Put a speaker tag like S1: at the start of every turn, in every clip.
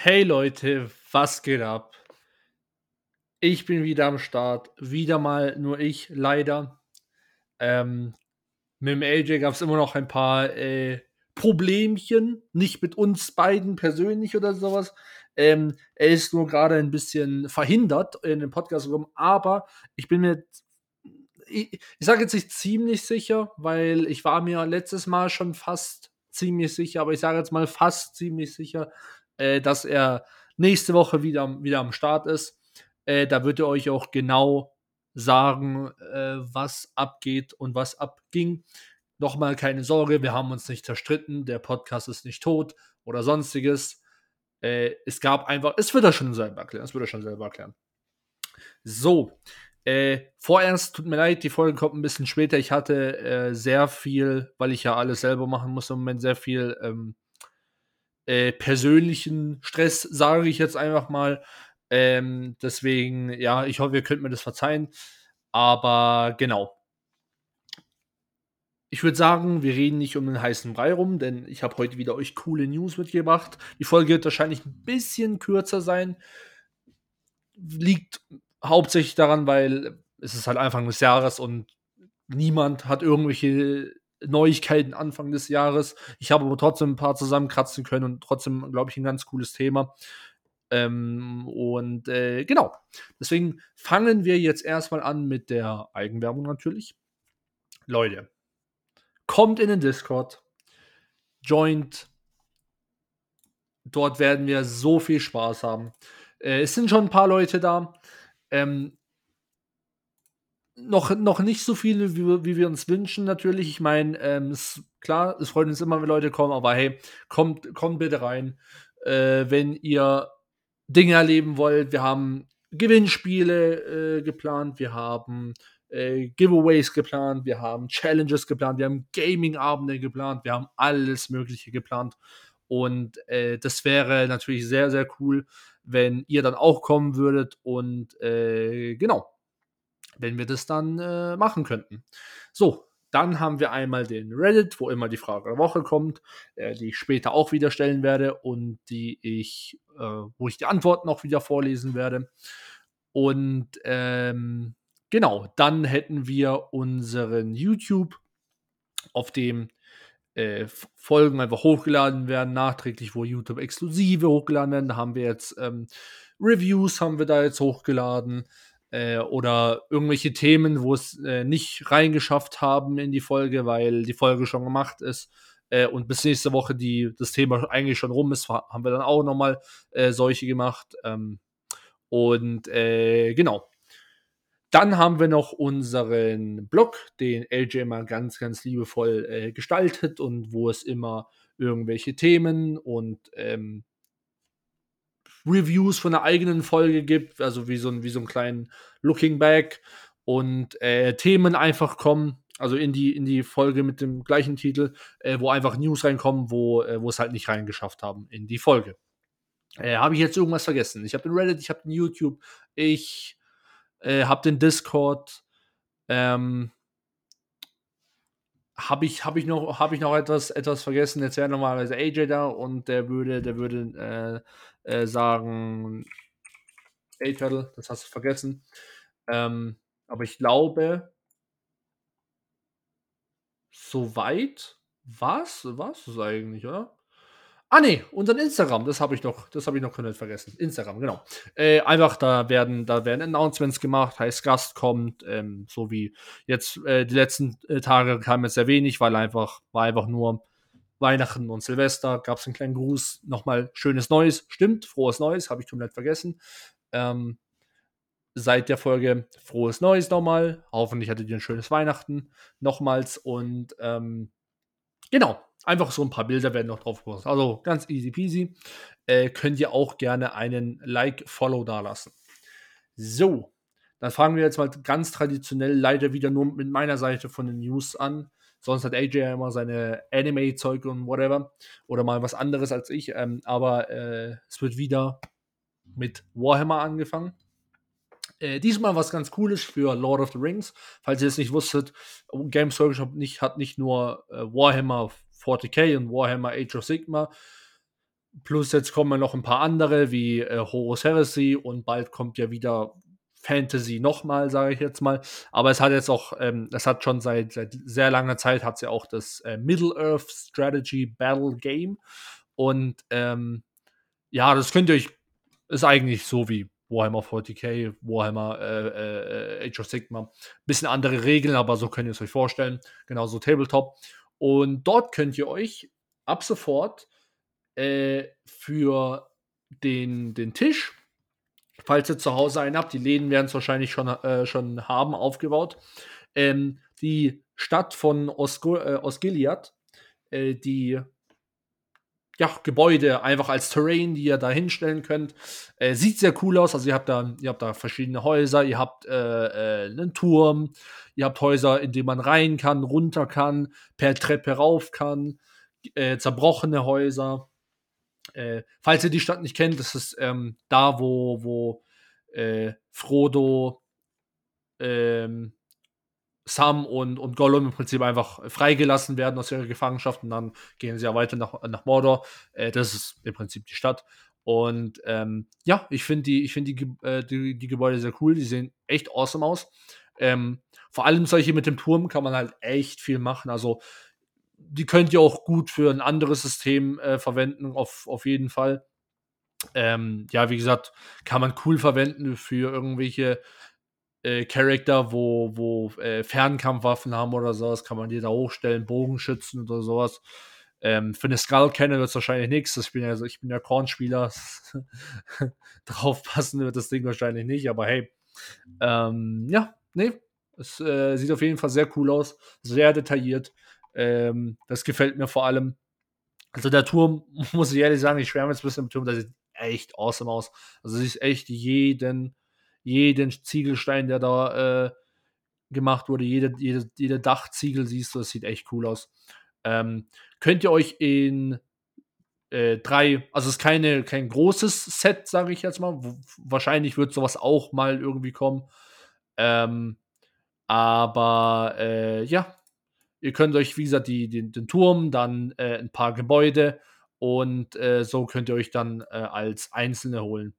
S1: Hey Leute, was geht ab? Ich bin wieder am Start. Wieder mal nur ich, leider. Ähm, mit dem AJ gab es immer noch ein paar äh, Problemchen. Nicht mit uns beiden persönlich oder sowas. Ähm, er ist nur gerade ein bisschen verhindert in den Podcast rum. Aber ich bin mir. Ich, ich sage jetzt nicht ziemlich sicher, weil ich war mir letztes Mal schon fast ziemlich sicher, aber ich sage jetzt mal fast ziemlich sicher, äh, dass er nächste Woche wieder, wieder am Start ist. Äh, da wird er euch auch genau sagen, äh, was abgeht und was abging. Nochmal keine Sorge, wir haben uns nicht zerstritten, der Podcast ist nicht tot oder sonstiges. Äh, es gab einfach, es wird er schon selber erklären, es wird er schon selber erklären. So, äh, vorerst, tut mir leid, die Folge kommt ein bisschen später. Ich hatte äh, sehr viel, weil ich ja alles selber machen muss, im Moment sehr viel ähm, äh, persönlichen Stress, sage ich jetzt einfach mal. Ähm, deswegen, ja, ich hoffe, ihr könnt mir das verzeihen. Aber genau. Ich würde sagen, wir reden nicht um den heißen Brei rum, denn ich habe heute wieder euch coole News mitgebracht. Die Folge wird wahrscheinlich ein bisschen kürzer sein. Liegt hauptsächlich daran, weil es ist halt Anfang des Jahres und niemand hat irgendwelche Neuigkeiten Anfang des Jahres. Ich habe aber trotzdem ein paar zusammenkratzen können und trotzdem, glaube ich, ein ganz cooles Thema. Ähm, und äh, genau. Deswegen fangen wir jetzt erstmal an mit der Eigenwerbung natürlich. Leute, kommt in den Discord, joint. Dort werden wir so viel Spaß haben. Äh, es sind schon ein paar Leute da. Ähm, noch, noch nicht so viele, wie, wie wir uns wünschen, natürlich. Ich meine, ähm, klar, es freut uns immer, wenn Leute kommen, aber hey, kommt, kommt bitte rein. Äh, wenn ihr Dinge erleben wollt, wir haben Gewinnspiele äh, geplant, wir haben äh, Giveaways geplant, wir haben Challenges geplant, wir haben Gaming-Abende geplant, wir haben alles Mögliche geplant. Und äh, das wäre natürlich sehr, sehr cool, wenn ihr dann auch kommen würdet. Und äh, genau, wenn wir das dann äh, machen könnten. So, dann haben wir einmal den Reddit, wo immer die Frage der Woche kommt, äh, die ich später auch wieder stellen werde und die ich, äh, wo ich die Antworten auch wieder vorlesen werde. Und ähm, genau, dann hätten wir unseren YouTube, auf dem äh, Folgen einfach hochgeladen werden, nachträglich, wo YouTube exklusive hochgeladen werden. Da haben wir jetzt ähm, Reviews, haben wir da jetzt hochgeladen äh, oder irgendwelche Themen, wo es äh, nicht reingeschafft haben in die Folge, weil die Folge schon gemacht ist. Äh, und bis nächste Woche die, das Thema eigentlich schon rum ist, haben wir dann auch nochmal äh, solche gemacht. Ähm, und äh, genau. Dann haben wir noch unseren Blog, den LJ immer ganz, ganz liebevoll äh, gestaltet und wo es immer irgendwelche Themen und ähm, Reviews von der eigenen Folge gibt, also wie so ein, wie so einen kleinen Looking Back und äh, Themen einfach kommen, also in die, in die Folge mit dem gleichen Titel, äh, wo einfach News reinkommen, wo, äh, es halt nicht reingeschafft haben in die Folge. Äh, habe ich jetzt irgendwas vergessen? Ich habe den Reddit, ich habe den YouTube, ich äh, habe den Discord, ähm, habe ich, hab ich noch, hab ich noch etwas, etwas vergessen? Jetzt wäre normalerweise AJ da und der würde, der würde äh, äh, sagen, A-Turtle, das hast du vergessen. Ähm, aber ich glaube, soweit was? Was ist eigentlich, oder? Ah nee, unseren Instagram, das habe ich noch, das habe ich noch komplett vergessen. Instagram, genau. Äh, einfach, da werden, da werden Announcements gemacht, heißt Gast kommt, ähm, so wie jetzt äh, die letzten äh, Tage kam jetzt sehr wenig, weil einfach, war einfach nur Weihnachten und Silvester, gab es einen kleinen Gruß, nochmal schönes Neues, stimmt, frohes Neues, habe ich komplett vergessen. Ähm, seit der Folge frohes Neues nochmal. Hoffentlich hattet ihr ein schönes Weihnachten nochmals und ähm, genau, Einfach so ein paar Bilder werden noch drauf gepostet. Also ganz easy peasy. Äh, könnt ihr auch gerne einen Like, Follow da lassen. So, dann fangen wir jetzt mal ganz traditionell leider wieder nur mit meiner Seite von den News an. Sonst hat AJ ja immer seine Anime-Zeug und whatever. Oder mal was anderes als ich. Ähm, aber äh, es wird wieder mit Warhammer angefangen. Äh, diesmal was ganz Cooles für Lord of the Rings. Falls ihr es nicht wusstet, Games Workshop nicht, hat nicht nur äh, Warhammer 40k und Warhammer Age of Sigma plus jetzt kommen noch ein paar andere wie äh, Horus Heresy und bald kommt ja wieder Fantasy nochmal, sage ich jetzt mal. Aber es hat jetzt auch, ähm, es hat schon seit, seit sehr langer Zeit hat es ja auch das äh, Middle-earth Strategy Battle Game. Und ähm, ja, das könnt ihr euch, ist eigentlich so wie Warhammer 40k, Warhammer äh, äh, Age of Sigma. Bisschen andere Regeln, aber so könnt ihr es euch vorstellen. Genauso Tabletop. Und dort könnt ihr euch ab sofort äh, für den, den Tisch falls ihr zu Hause einen habt, die Läden werden es wahrscheinlich schon, äh, schon haben, aufgebaut. Ähm, die Stadt von Osgo äh, Osgiliath, äh, die ja, Gebäude einfach als Terrain, die ihr da hinstellen könnt. Äh, sieht sehr cool aus. Also ihr habt da, ihr habt da verschiedene Häuser, ihr habt äh, äh, einen Turm, ihr habt Häuser, in denen man rein kann, runter kann, per Treppe rauf kann, äh, zerbrochene Häuser. Äh, falls ihr die Stadt nicht kennt, das ist ähm, da, wo, wo äh, Frodo, ähm, Sam und, und Gollum im Prinzip einfach freigelassen werden aus ihrer Gefangenschaft und dann gehen sie ja weiter nach, nach Mordor. Äh, das ist im Prinzip die Stadt. Und ähm, ja, ich finde die, find die, äh, die, die, Gebäude sehr cool. Die sehen echt awesome aus. Ähm, vor allem solche mit dem Turm kann man halt echt viel machen. Also die könnt ihr auch gut für ein anderes System äh, verwenden, auf, auf jeden Fall. Ähm, ja, wie gesagt, kann man cool verwenden für irgendwelche äh, Charakter, wo, wo äh, Fernkampfwaffen haben oder sowas, kann man die da hochstellen, Bogenschützen oder sowas. Ähm, für eine Skull Cannon wird es wahrscheinlich nichts. Ich bin ja, also ich bin ja Kornspieler. Drauf passen wird das Ding wahrscheinlich nicht, aber hey. Ähm, ja, nee. Es äh, sieht auf jeden Fall sehr cool aus. Sehr detailliert. Ähm, das gefällt mir vor allem. Also der Turm, muss ich ehrlich sagen, ich schwärme jetzt ein bisschen im Turm, der sieht echt awesome aus. Also siehst echt jeden, jeden Ziegelstein, der da äh, gemacht wurde, jede, jede, jede Dachziegel siehst du, das sieht echt cool aus. Ähm, könnt ihr euch in äh, drei, also es ist keine, kein großes Set, sage ich jetzt mal. Wahrscheinlich wird sowas auch mal irgendwie kommen. Ähm, aber äh, ja, Ihr könnt euch, wie gesagt, die, den, den Turm, dann äh, ein paar Gebäude und äh, so könnt ihr euch dann äh, als Einzelne holen.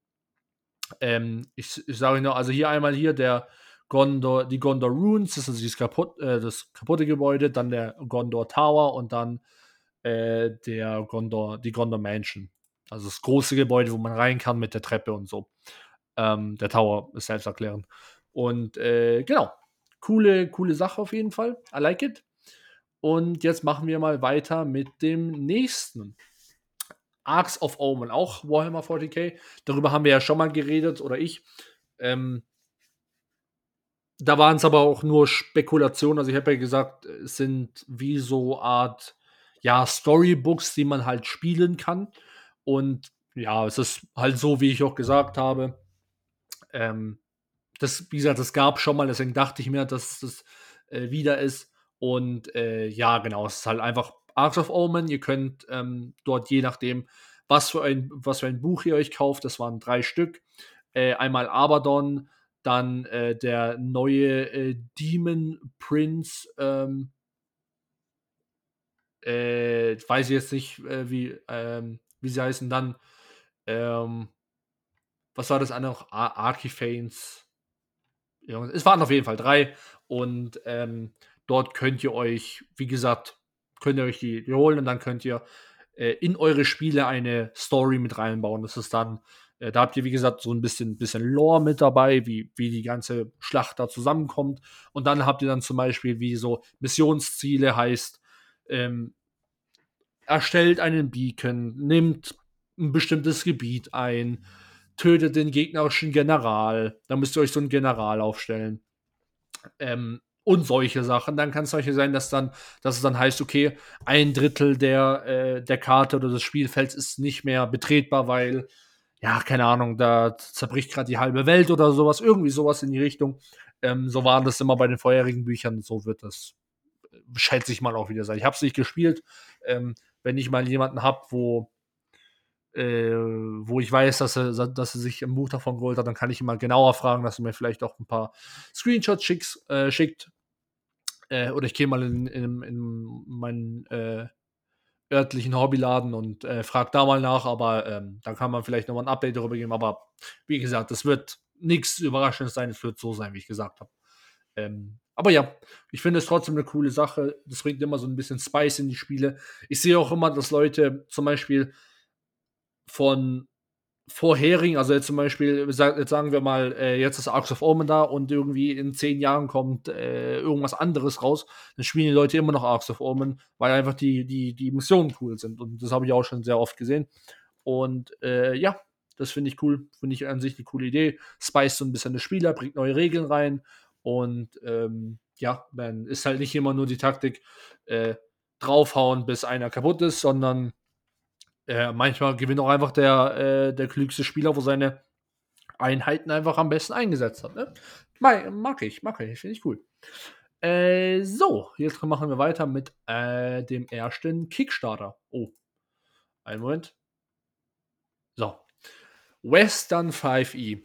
S1: Ähm, ich, ich sage nur, also hier einmal hier der Gondor, die Gondor Runes, das ist also kaputt, äh, das kaputte Gebäude, dann der Gondor Tower und dann äh, der Gondor, die Gondor Mansion. Also das große Gebäude, wo man rein kann mit der Treppe und so. Ähm, der Tower ist selbst erklären. Und äh, genau, coole, coole Sache auf jeden Fall. I like it. Und jetzt machen wir mal weiter mit dem nächsten. Arcs of Omen, auch Warhammer 40k. Darüber haben wir ja schon mal geredet, oder ich. Ähm, da waren es aber auch nur Spekulationen. Also ich habe ja gesagt, es sind wie so Art, ja, Storybooks, die man halt spielen kann. Und ja, es ist halt so, wie ich auch gesagt habe. Ähm, das, wie gesagt, das gab schon mal, deswegen dachte ich mir, dass das äh, wieder ist. Und äh, ja, genau, es ist halt einfach Arcs of Omen. Ihr könnt ähm, dort je nachdem, was für, ein, was für ein Buch ihr euch kauft, das waren drei Stück. Äh, einmal Abaddon, dann äh, der neue äh, Demon Prince. Ähm, äh, weiß ich jetzt nicht, äh, wie, ähm, wie sie heißen. Dann, ähm, was war das andere noch? Ar Archiphanes. Es waren auf jeden Fall drei. Und ähm, Dort könnt ihr euch, wie gesagt, könnt ihr euch die, die holen und dann könnt ihr äh, in eure Spiele eine Story mit reinbauen. Das ist dann, äh, da habt ihr, wie gesagt, so ein bisschen, bisschen Lore mit dabei, wie, wie die ganze Schlacht da zusammenkommt. Und dann habt ihr dann zum Beispiel, wie so Missionsziele heißt, ähm, erstellt einen Beacon, nimmt ein bestimmtes Gebiet ein, tötet den gegnerischen General. Da müsst ihr euch so einen General aufstellen. Ähm, und solche Sachen. Dann kann es solche sein, dass dann, dass es dann heißt, okay, ein Drittel der, äh, der Karte oder des Spielfelds ist nicht mehr betretbar, weil, ja, keine Ahnung, da zerbricht gerade die halbe Welt oder sowas, irgendwie sowas in die Richtung. Ähm, so war das immer bei den vorherigen Büchern, so wird das, schätze ich mal auch wieder sein. Ich habe es nicht gespielt. Ähm, wenn ich mal jemanden habe, wo äh, wo ich weiß, dass er, dass er sich im Buch davon geholt hat, dann kann ich ihn mal genauer fragen, dass er mir vielleicht auch ein paar Screenshots schicks, äh, schickt, äh, oder ich gehe mal in, in, in meinen äh, örtlichen Hobbyladen und äh, fragt da mal nach, aber ähm, dann kann man vielleicht nochmal ein Update darüber geben. Aber wie gesagt, das wird nichts Überraschendes sein, es wird so sein, wie ich gesagt habe. Ähm, aber ja, ich finde es trotzdem eine coole Sache. Das bringt immer so ein bisschen Spice in die Spiele. Ich sehe auch immer, dass Leute zum Beispiel von vorherigen, also jetzt zum Beispiel, jetzt sagen wir mal, äh, jetzt ist Arcs of Omen da und irgendwie in zehn Jahren kommt äh, irgendwas anderes raus, dann spielen die Leute immer noch Arcs of Omen, weil einfach die, die, die Missionen cool sind. Und das habe ich auch schon sehr oft gesehen. Und äh, ja, das finde ich cool, finde ich an sich eine coole Idee. Spice so ein bisschen das Spieler, bringt neue Regeln rein und ähm, ja, dann ist halt nicht immer nur die Taktik äh, draufhauen, bis einer kaputt ist, sondern äh, manchmal gewinnt auch einfach der, äh, der klügste Spieler, wo seine Einheiten einfach am besten eingesetzt hat. Ne? Mag, ich, mag ich, finde ich cool. Äh, so, jetzt machen wir weiter mit äh, dem ersten Kickstarter. Oh, einen Moment. So. Western 5e.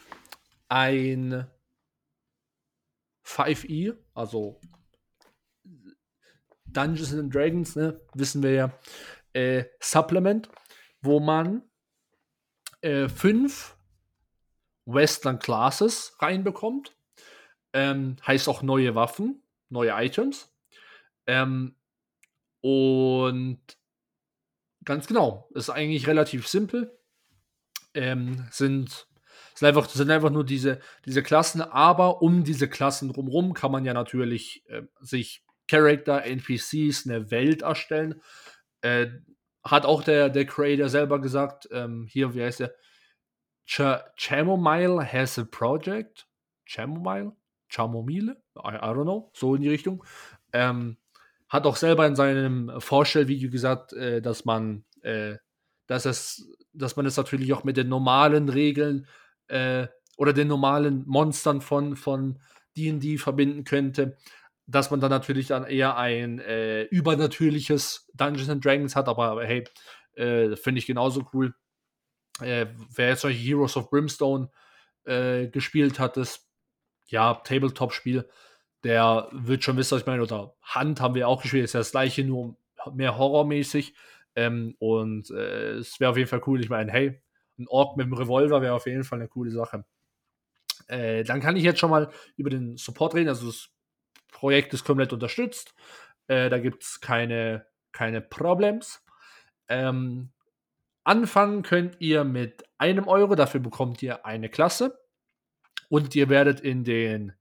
S1: Ein 5e, also Dungeons and Dragons, ne, wissen wir ja, äh, Supplement wo man äh, fünf Western Classes reinbekommt. Ähm, heißt auch neue Waffen, neue Items. Ähm, und ganz genau, ist eigentlich relativ simpel. Ähm, sind, sind, einfach, sind einfach nur diese, diese Klassen, aber um diese Klassen drumherum kann man ja natürlich äh, sich Charakter, NPCs, eine Welt erstellen. Äh, hat auch der, der Creator selber gesagt, ähm, hier, wie heißt der? Ch Chamomile has a project. Chamomile? Chamomile? I, I don't know. So in die Richtung. Ähm, hat auch selber in seinem Vorstellvideo gesagt, äh, dass man, äh, dass es, dass man es natürlich auch mit den normalen Regeln äh, oder den normalen Monstern von von D&D verbinden könnte dass man dann natürlich dann eher ein äh, übernatürliches Dungeons and Dragons hat, aber hey, äh, finde ich genauso cool. Äh, wer jetzt solche Heroes of Brimstone äh, gespielt hat, das ja, Tabletop-Spiel, der wird schon wissen, was ich meine. Oder Hand haben wir auch gespielt, ist ja das gleiche, nur mehr horrormäßig. Ähm, und äh, es wäre auf jeden Fall cool. Ich meine, hey, ein Ork mit einem Revolver wäre auf jeden Fall eine coole Sache. Äh, dann kann ich jetzt schon mal über den Support reden. Also das Projekt ist komplett unterstützt. Äh, da gibt es keine, keine Problems. Ähm, anfangen könnt ihr mit einem Euro, dafür bekommt ihr eine Klasse. Und ihr werdet in den,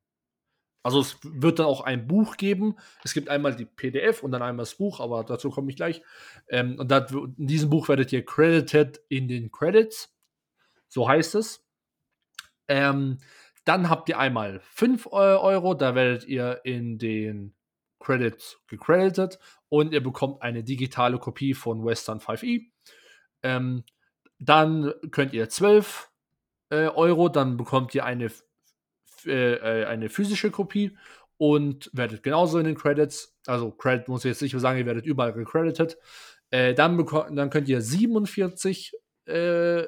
S1: also es wird dann auch ein Buch geben. Es gibt einmal die PDF und dann einmal das Buch, aber dazu komme ich gleich. Ähm, und dat, in diesem Buch werdet ihr credited in den Credits. So heißt es. Ähm, dann habt ihr einmal 5 Euro, da werdet ihr in den Credits gecredited und ihr bekommt eine digitale Kopie von Western 5e. Ähm, dann könnt ihr 12 äh, Euro, dann bekommt ihr eine, äh, äh, eine physische Kopie und werdet genauso in den Credits, also Credit muss ich jetzt nicht sagen, ihr werdet überall gecredited. Äh, dann, dann könnt ihr 47 äh,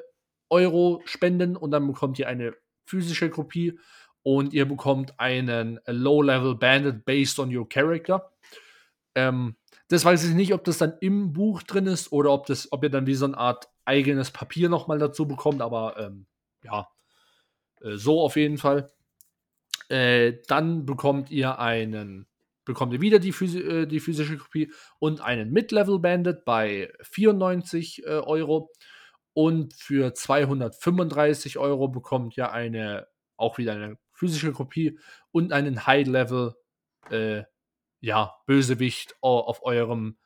S1: Euro spenden und dann bekommt ihr eine physische Kopie und ihr bekommt einen Low-Level Bandit based on your character. Ähm, das weiß ich nicht, ob das dann im Buch drin ist oder ob, das, ob ihr dann wie so eine Art eigenes Papier nochmal dazu bekommt, aber ähm, ja, äh, so auf jeden Fall. Äh, dann bekommt ihr einen, bekommt ihr wieder die, Physi äh, die physische Kopie und einen Mid-Level Bandit bei 94 äh, Euro. Und für 235 Euro bekommt ihr eine, auch wieder eine physische Kopie und einen High-Level, äh, ja, Bösewicht auf eurem,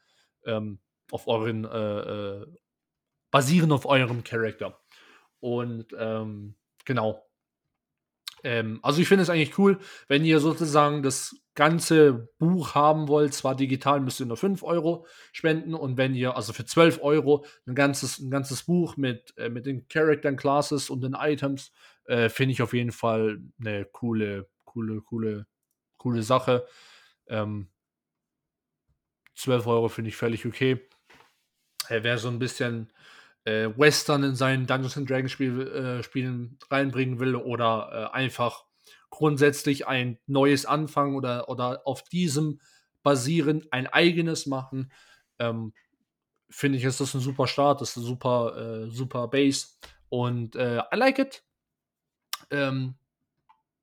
S1: ähm, auf euren, äh, äh, basieren auf eurem Charakter. Und ähm, genau. Ähm, also ich finde es eigentlich cool, wenn ihr sozusagen das ganze Buch haben wollt, zwar digital, müsst ihr nur 5 Euro spenden und wenn ihr, also für 12 Euro, ein ganzes, ein ganzes Buch mit, äh, mit den Charaktern, Classes und den Items, äh, finde ich auf jeden Fall eine coole, coole, coole, coole Sache. Ähm, 12 Euro finde ich völlig okay. Äh, wer so ein bisschen äh, Western in seinen Dungeons and Dragons Spiel, äh, Spielen reinbringen will oder äh, einfach grundsätzlich ein neues anfangen oder, oder auf diesem basieren ein eigenes machen. Ähm, finde ich, ist das ein super Start, ist eine super, äh, super Base. Und äh, I like it. Ähm,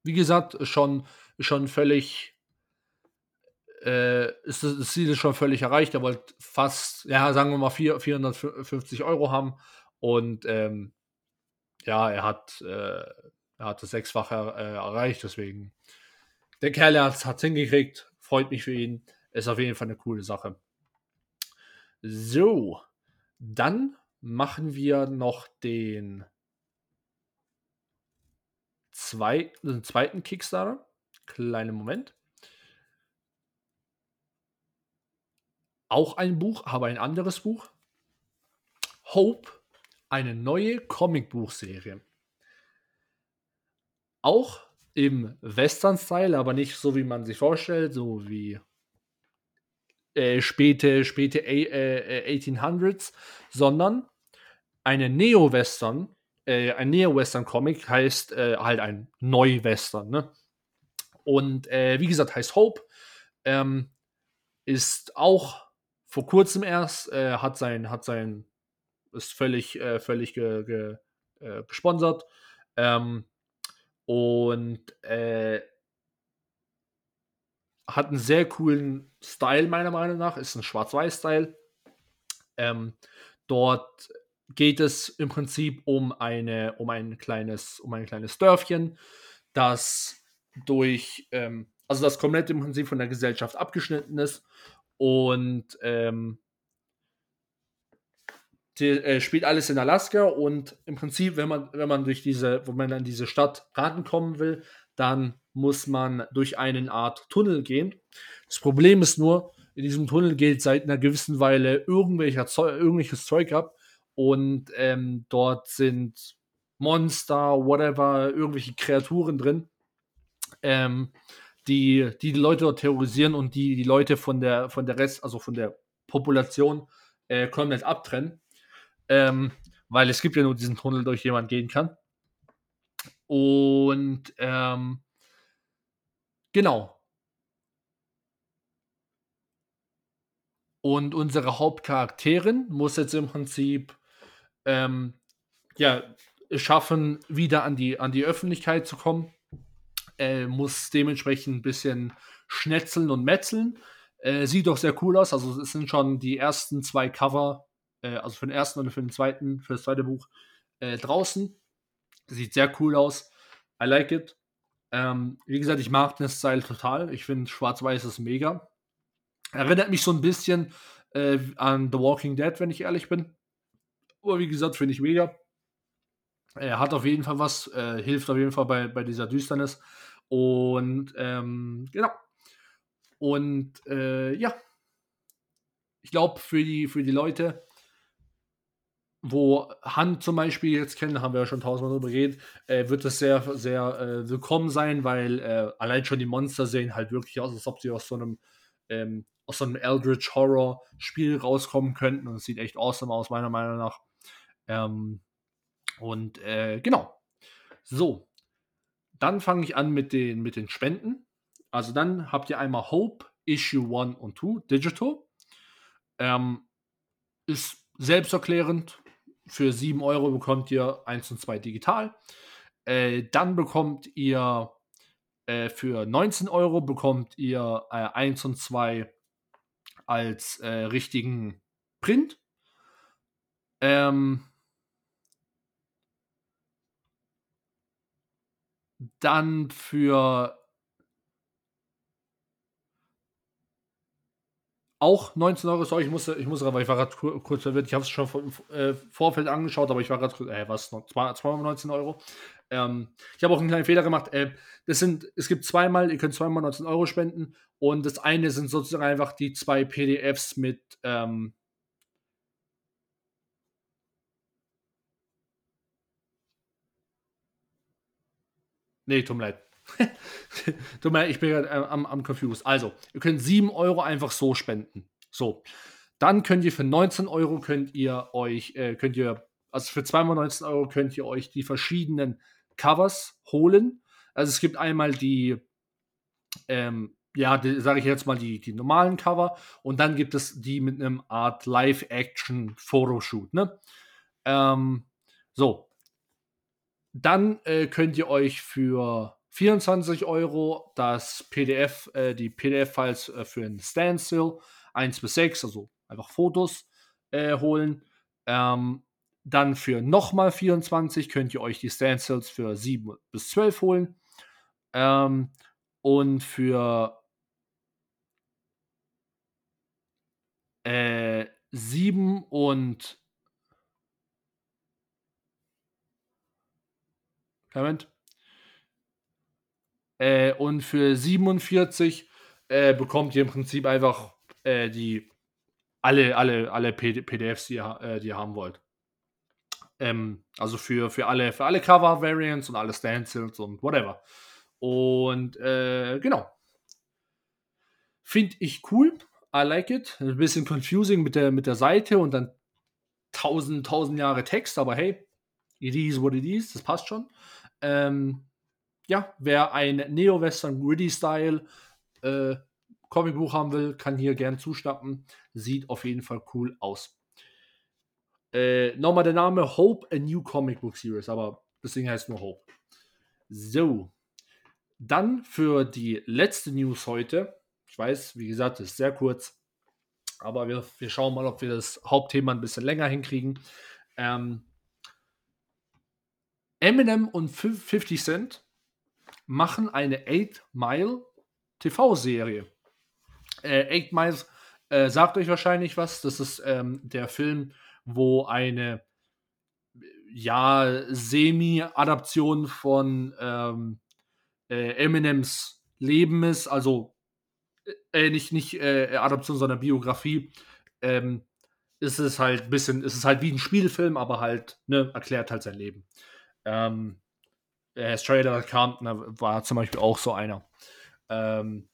S1: wie gesagt, schon, schon völlig, äh, ist das Ziel ist schon völlig erreicht. Er wollte fast, ja, sagen wir mal, 4, 450 Euro haben. Und ähm, ja, er hat, äh, er hat das Sechsfache äh, erreicht. Deswegen, der Kerl hat es hingekriegt. Freut mich für ihn. Ist auf jeden Fall eine coole Sache. So, dann machen wir noch den, zwei, den zweiten Kickstarter. Kleinen Moment. Auch ein Buch, aber ein anderes Buch. Hope, eine neue Comicbuchserie. Auch im Western-Style, aber nicht so, wie man sich vorstellt, so wie äh, späte, späte äh, 1800s, sondern eine Neo-Western, äh, ein Neo-Western-Comic heißt äh, halt ein Neu-Western. Ne? Und äh, wie gesagt, heißt Hope. Ähm, ist auch vor kurzem erst, äh, hat sein, hat sein, ist völlig, äh, völlig ge, ge, äh, gesponsert. Ähm, und äh, hat einen sehr coolen Style, meiner Meinung nach. Ist ein Schwarz-Weiß-Style. Ähm, dort geht es im Prinzip um, eine, um, ein, kleines, um ein kleines Dörfchen, das durch, ähm, also das komplett im Prinzip von der Gesellschaft abgeschnitten ist und ähm, die, äh, spielt alles in Alaska und im Prinzip, wenn man, wenn man durch diese, wo man an diese Stadt rankommen will, dann muss man durch eine Art Tunnel gehen. Das Problem ist nur, in diesem Tunnel geht seit einer gewissen Weile irgendwelcher Zeug, irgendwelches Zeug ab und ähm, dort sind Monster, whatever, irgendwelche Kreaturen drin, ähm, die, die, die Leute dort terrorisieren und die die Leute von der von der Rest, also von der Population äh, komplett abtrennen, ähm, weil es gibt ja nur diesen Tunnel, durch den man gehen kann. Und ähm, genau. Und unsere Hauptcharakterin muss jetzt im Prinzip ähm, ja, schaffen, wieder an die, an die Öffentlichkeit zu kommen. Äh, muss dementsprechend ein bisschen schnetzeln und metzeln. Äh, sieht doch sehr cool aus. Also es sind schon die ersten zwei Cover, äh, also für den ersten und für den zweiten, für das zweite Buch äh, draußen. Sieht sehr cool aus. I like it. Ähm, wie gesagt, ich mag den Style total. Ich finde Schwarz-Weiß ist mega. Erinnert mich so ein bisschen äh, an The Walking Dead, wenn ich ehrlich bin. Aber wie gesagt, finde ich mega. Er hat auf jeden Fall was, äh, hilft auf jeden Fall bei, bei dieser Düsternis. Und ähm, genau. Und äh, ja, ich glaube, für die, für die Leute, wo Hand zum Beispiel jetzt kennen, haben wir ja schon tausendmal drüber geredet, äh, wird das sehr, sehr äh, willkommen sein, weil äh, allein schon die Monster sehen halt wirklich aus, als ob sie aus so einem, ähm, aus so einem Eldritch Horror Spiel rauskommen könnten und es sieht echt awesome aus, meiner Meinung nach. Ähm, und äh, genau. So, dann fange ich an mit den, mit den Spenden. Also dann habt ihr einmal Hope, Issue 1 und 2, Digital. Ähm, ist selbsterklärend, für 7 Euro bekommt ihr 1 und 2 digital. Äh, dann bekommt ihr äh, für 19 Euro bekommt ihr äh, 1 und 2 als äh, richtigen Print. Ähm, dann für Auch 19 Euro, sorry, ich muss, ich muss aber, ich war gerade kurz verwirrt, ich habe es schon im äh, Vorfeld angeschaut, aber ich war gerade, äh, was, noch, zweimal 19 Euro. Ähm, ich habe auch einen kleinen Fehler gemacht. Äh, das sind, es gibt zweimal, ihr könnt zweimal 19 Euro spenden und das eine sind sozusagen einfach die zwei PDFs mit, ähm, Nee, tut mir leid. Mir leid, ich bin gerade äh, am, am confused. Also, ihr könnt 7 Euro einfach so spenden. So. Dann könnt ihr für 19 Euro könnt ihr euch, äh, könnt ihr, also für 2x19 Euro könnt ihr euch die verschiedenen Covers holen. Also es gibt einmal die, ähm, ja, sage ich jetzt mal, die, die normalen Cover. Und dann gibt es die mit einem Art Live-Action-Fotoshoot. Ne? Ähm, so. Dann äh, könnt ihr euch für 24 Euro das PDF, äh, die PDF-Files äh, für ein Standstill 1 bis 6, also einfach Fotos, äh, holen. Ähm, dann für nochmal 24 könnt ihr euch die Standstills für 7 bis 12 holen. Ähm, und für äh, 7 und Moment. Äh, und für 47 äh, bekommt ihr im Prinzip einfach äh, die alle, alle, alle PDFs, die ihr, äh, die ihr haben wollt. Ähm, also für, für alle, für alle Cover-Variants und alle Stencils und whatever. Und äh, genau. Finde ich cool. I like it. Ein bisschen confusing mit der, mit der Seite und dann tausend, tausend Jahre Text, aber hey, it is what it is, das passt schon. Ähm, ja, wer ein Neo-Western Gritty-Style äh, Comicbuch haben will, kann hier gern zuschnappen. Sieht auf jeden Fall cool aus. Äh, nochmal der Name Hope, a New Comic Book Series, aber das Ding heißt nur Hope. So. Dann für die letzte News heute. Ich weiß, wie gesagt, ist sehr kurz. Aber wir, wir schauen mal, ob wir das Hauptthema ein bisschen länger hinkriegen. Ähm, Eminem und 50 Cent machen eine 8 Mile TV-Serie. Äh, 8 Miles äh, sagt euch wahrscheinlich was. Das ist ähm, der Film wo eine ja Semi-Adaption von ähm, äh, Eminems Leben ist, also äh, nicht nicht äh, Adaption, sondern Biografie. Ähm, ist es halt bisschen, ist es halt wie ein Spielfilm, aber halt, ne, erklärt halt sein Leben. Ähm, äh, Straight Compton war zum Beispiel auch so einer. Ähm,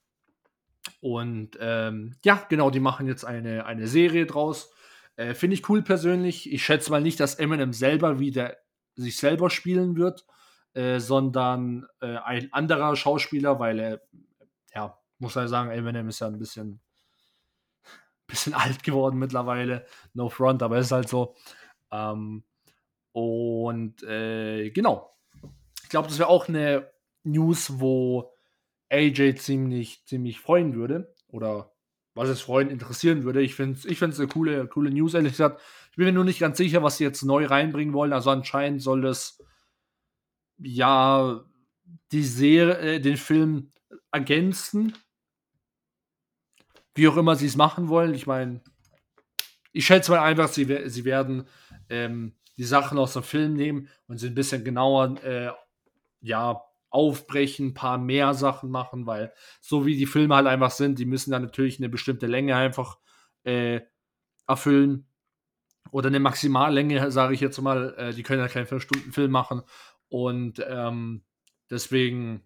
S1: und ähm, ja, genau, die machen jetzt eine, eine Serie draus. Äh, Finde ich cool persönlich. Ich schätze mal nicht, dass Eminem selber wieder sich selber spielen wird, äh, sondern äh, ein anderer Schauspieler, weil er, ja, muss man sagen, Eminem ist ja ein bisschen, bisschen alt geworden mittlerweile. No front, aber ist halt so. Ähm, und äh, genau. Glaube, das wäre auch eine News, wo AJ ziemlich, ziemlich freuen würde. Oder was es Freunde interessieren würde. Ich finde es ich eine coole, coole News, ehrlich gesagt. Ich bin mir nur nicht ganz sicher, was sie jetzt neu reinbringen wollen. Also anscheinend soll es ja die Serie, äh, den Film ergänzen. Wie auch immer sie es machen wollen. Ich meine, ich schätze mal einfach, sie, sie werden ähm, die Sachen aus dem Film nehmen und sie ein bisschen genauer äh, ja, aufbrechen, paar mehr Sachen machen, weil so wie die Filme halt einfach sind, die müssen dann natürlich eine bestimmte Länge einfach äh, erfüllen. Oder eine Maximallänge, sage ich jetzt mal. Äh, die können ja keinen 5-Stunden-Film machen. Und ähm, deswegen,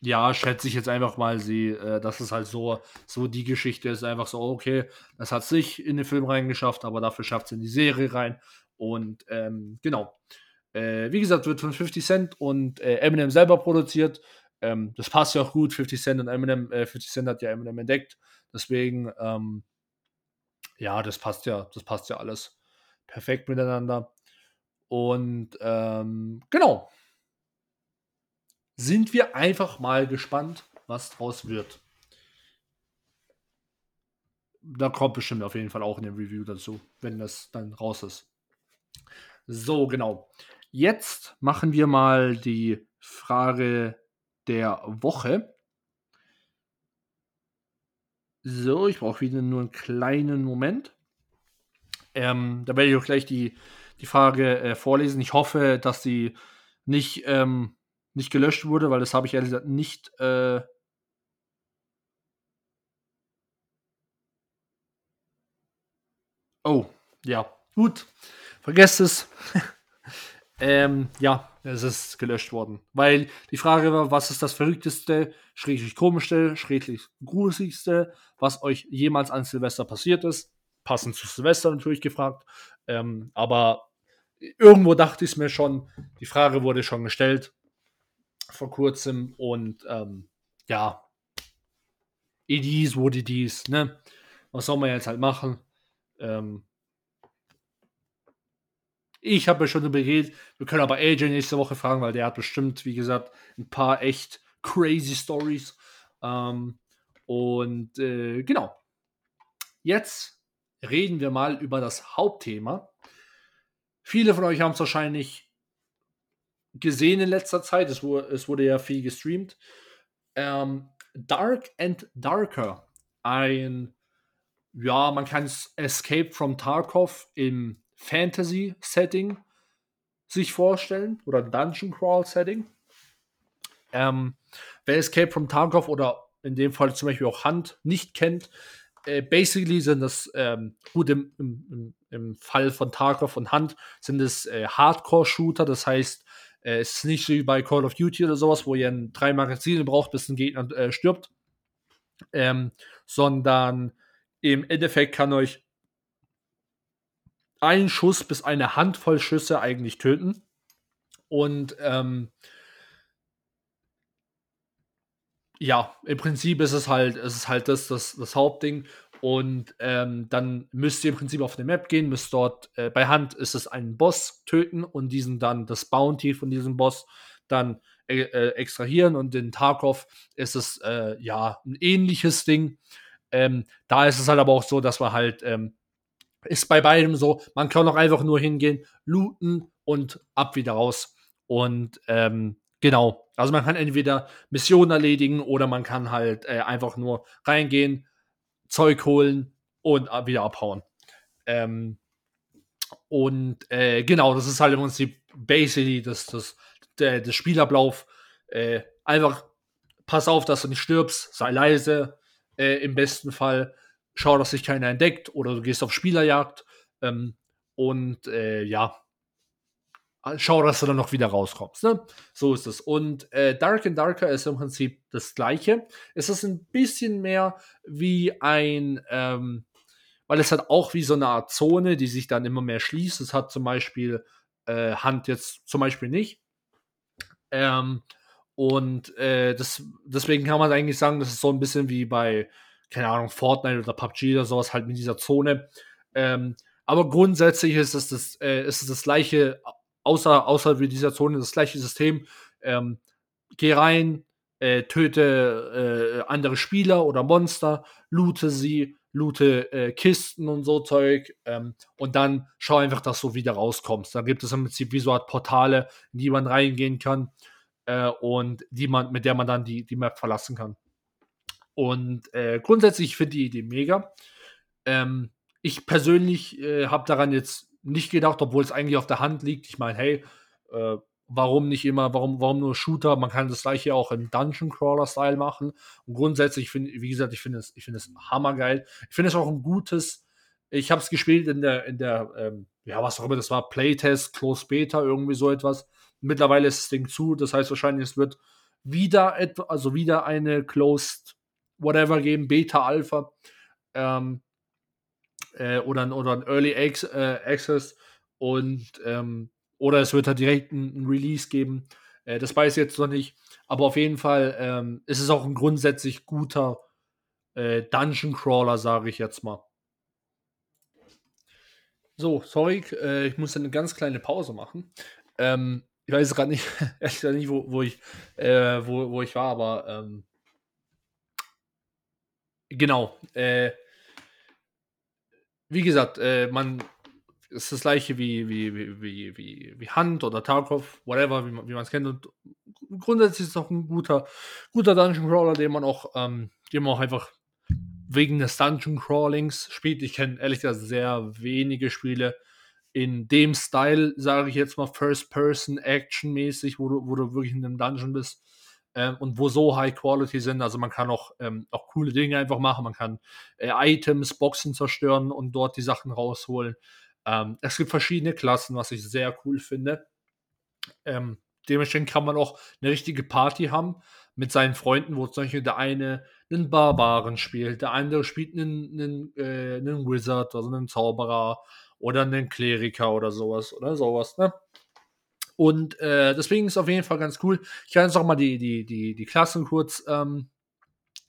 S1: ja, schätze ich jetzt einfach mal, sie, äh, dass es halt so, so die Geschichte ist. Einfach so, okay, das hat sich in den Film reingeschafft, aber dafür schafft es in die Serie rein. Und ähm, genau. Äh, wie gesagt, wird von 50 Cent und äh, Eminem selber produziert. Ähm, das passt ja auch gut. 50 Cent und Eminem, äh, 50 Cent hat ja Eminem entdeckt. Deswegen, ähm, ja, das passt ja, das passt ja alles perfekt miteinander. Und ähm, genau. Sind wir einfach mal gespannt, was draus wird. Da kommt bestimmt auf jeden Fall auch in dem Review dazu, wenn das dann raus ist. So, genau. Jetzt machen wir mal die Frage der Woche. So, ich brauche wieder nur einen kleinen Moment. Ähm, da werde ich auch gleich die, die Frage äh, vorlesen. Ich hoffe, dass sie nicht, ähm, nicht gelöscht wurde, weil das habe ich ehrlich gesagt nicht. Äh oh, ja, gut. Vergesst es. Ähm, ja, es ist gelöscht worden. Weil die Frage war, was ist das verrückteste, schräglich komischste, schräglich gruseligste, was euch jemals an Silvester passiert ist? Passend zu Silvester natürlich gefragt. Ähm, aber irgendwo dachte ich es mir schon, die Frage wurde schon gestellt vor kurzem und ähm, ja, it is what it is, ne? Was soll man jetzt halt machen? Ähm, ich habe ja schon überredet, wir können aber AJ nächste Woche fragen, weil der hat bestimmt, wie gesagt, ein paar echt crazy Stories. Ähm, und äh, genau. Jetzt reden wir mal über das Hauptthema. Viele von euch haben es wahrscheinlich gesehen in letzter Zeit. Es wurde, es wurde ja viel gestreamt. Ähm, Dark and Darker. Ein, ja, man kann es Escape from Tarkov im Fantasy-Setting sich vorstellen oder Dungeon Crawl-Setting. Ähm, wer Escape from Tarkov oder in dem Fall zum Beispiel auch Hand nicht kennt, äh, basically sind das, ähm, gut, im, im, im, Fall von Tarkov und Hand sind es äh, Hardcore-Shooter, das heißt, äh, es ist nicht wie bei Call of Duty oder sowas, wo ihr drei Magazine braucht, bis ein Gegner äh, stirbt, ähm, sondern im Endeffekt kann euch ein Schuss bis eine Handvoll Schüsse eigentlich töten. Und ähm, ja, im Prinzip ist es halt, ist es halt das, das, das Hauptding. Und ähm, dann müsst ihr im Prinzip auf eine Map gehen, müsst dort, äh, bei Hand ist es einen Boss töten und diesen dann, das Bounty von diesem Boss dann äh, äh, extrahieren. Und in Tarkov ist es äh, ja ein ähnliches Ding. Ähm, da ist es halt aber auch so, dass man halt, ähm, ist bei beidem so, man kann auch einfach nur hingehen, looten und ab wieder raus. Und ähm, genau, also man kann entweder Missionen erledigen oder man kann halt äh, einfach nur reingehen, Zeug holen und wieder abhauen. Ähm, und äh, genau, das ist halt im Prinzip basically das, das, der, der Spielablauf. Äh, einfach pass auf, dass du nicht stirbst, sei leise äh, im besten Fall. Schau, dass sich keiner entdeckt oder du gehst auf Spielerjagd. Ähm, und äh, ja, schau, dass du dann noch wieder rauskommst. Ne? So ist es. Und äh, Dark and Darker ist im Prinzip das gleiche. Es ist ein bisschen mehr wie ein, ähm, weil es hat auch wie so eine Art Zone, die sich dann immer mehr schließt. Es hat zum Beispiel äh, Hand jetzt zum Beispiel nicht. Ähm, und äh, das, deswegen kann man eigentlich sagen, das ist so ein bisschen wie bei, keine Ahnung, Fortnite oder PUBG oder sowas, halt mit dieser Zone. Ähm, aber grundsätzlich ist es das, äh, ist es das gleiche außer, außer wie dieser Zone das gleiche System. Ähm, geh rein, äh, töte äh, andere Spieler oder Monster, loote sie, loote äh, Kisten und so Zeug ähm, und dann schau einfach, dass du wieder rauskommst. Da gibt es im Prinzip wie so Art Portale, in die man reingehen kann äh, und die man, mit der man dann die, die Map verlassen kann. Und äh, grundsätzlich finde ich die Idee mega. Ähm, ich persönlich äh, habe daran jetzt nicht gedacht, obwohl es eigentlich auf der Hand liegt. Ich meine, hey, äh, warum nicht immer, warum, warum nur Shooter? Man kann das gleiche auch im Dungeon Crawler-Style machen. Und grundsätzlich finde, wie gesagt, ich finde es, ich finde es hammergeil. Ich finde es auch ein gutes. Ich habe es gespielt in der, in der, ähm, ja, was auch immer das war, Playtest, Close Beta, irgendwie so etwas. Mittlerweile ist das Ding zu, das heißt wahrscheinlich, es wird wieder etwa, also wieder eine Closed Whatever geben, Beta, Alpha. Ähm, äh, oder, ein, oder ein Early äh, Access und ähm, oder es wird halt direkt ein, Release geben. Äh, das weiß ich jetzt noch nicht. Aber auf jeden Fall ähm, ist es auch ein grundsätzlich guter äh, Dungeon Crawler, sage ich jetzt mal. So, sorry, äh, ich muss eine ganz kleine Pause machen. Ähm, ich weiß gerade nicht, nicht, wo, wo ich, äh, wo, wo ich war, aber ähm, genau. Äh, wie gesagt, äh, man ist das gleiche wie, wie, wie, wie, wie, Hand oder Tarkov, whatever, wie man es kennt. Und grundsätzlich ist es auch ein guter, guter Dungeon Crawler, den man auch, ähm, den man auch einfach wegen des Dungeon Crawlings spielt. Ich kenne ehrlich gesagt sehr wenige Spiele in dem Style, sage ich jetzt mal, First-Person-Action-mäßig, wo du, wo du wirklich in einem Dungeon bist ähm, und wo so High Quality sind. Also man kann auch, ähm, auch coole Dinge einfach machen. Man kann äh, Items, Boxen zerstören und dort die Sachen rausholen. Ähm, es gibt verschiedene Klassen, was ich sehr cool finde. Ähm, dementsprechend kann man auch eine richtige Party haben mit seinen Freunden, wo zum Beispiel der eine einen Barbaren spielt, der andere spielt einen, einen, äh, einen Wizard, also einen Zauberer oder einen Kleriker oder sowas oder sowas. Ne? Und äh, deswegen ist es auf jeden Fall ganz cool. Ich kann jetzt auch mal die, die, die, die Klassen kurz ähm,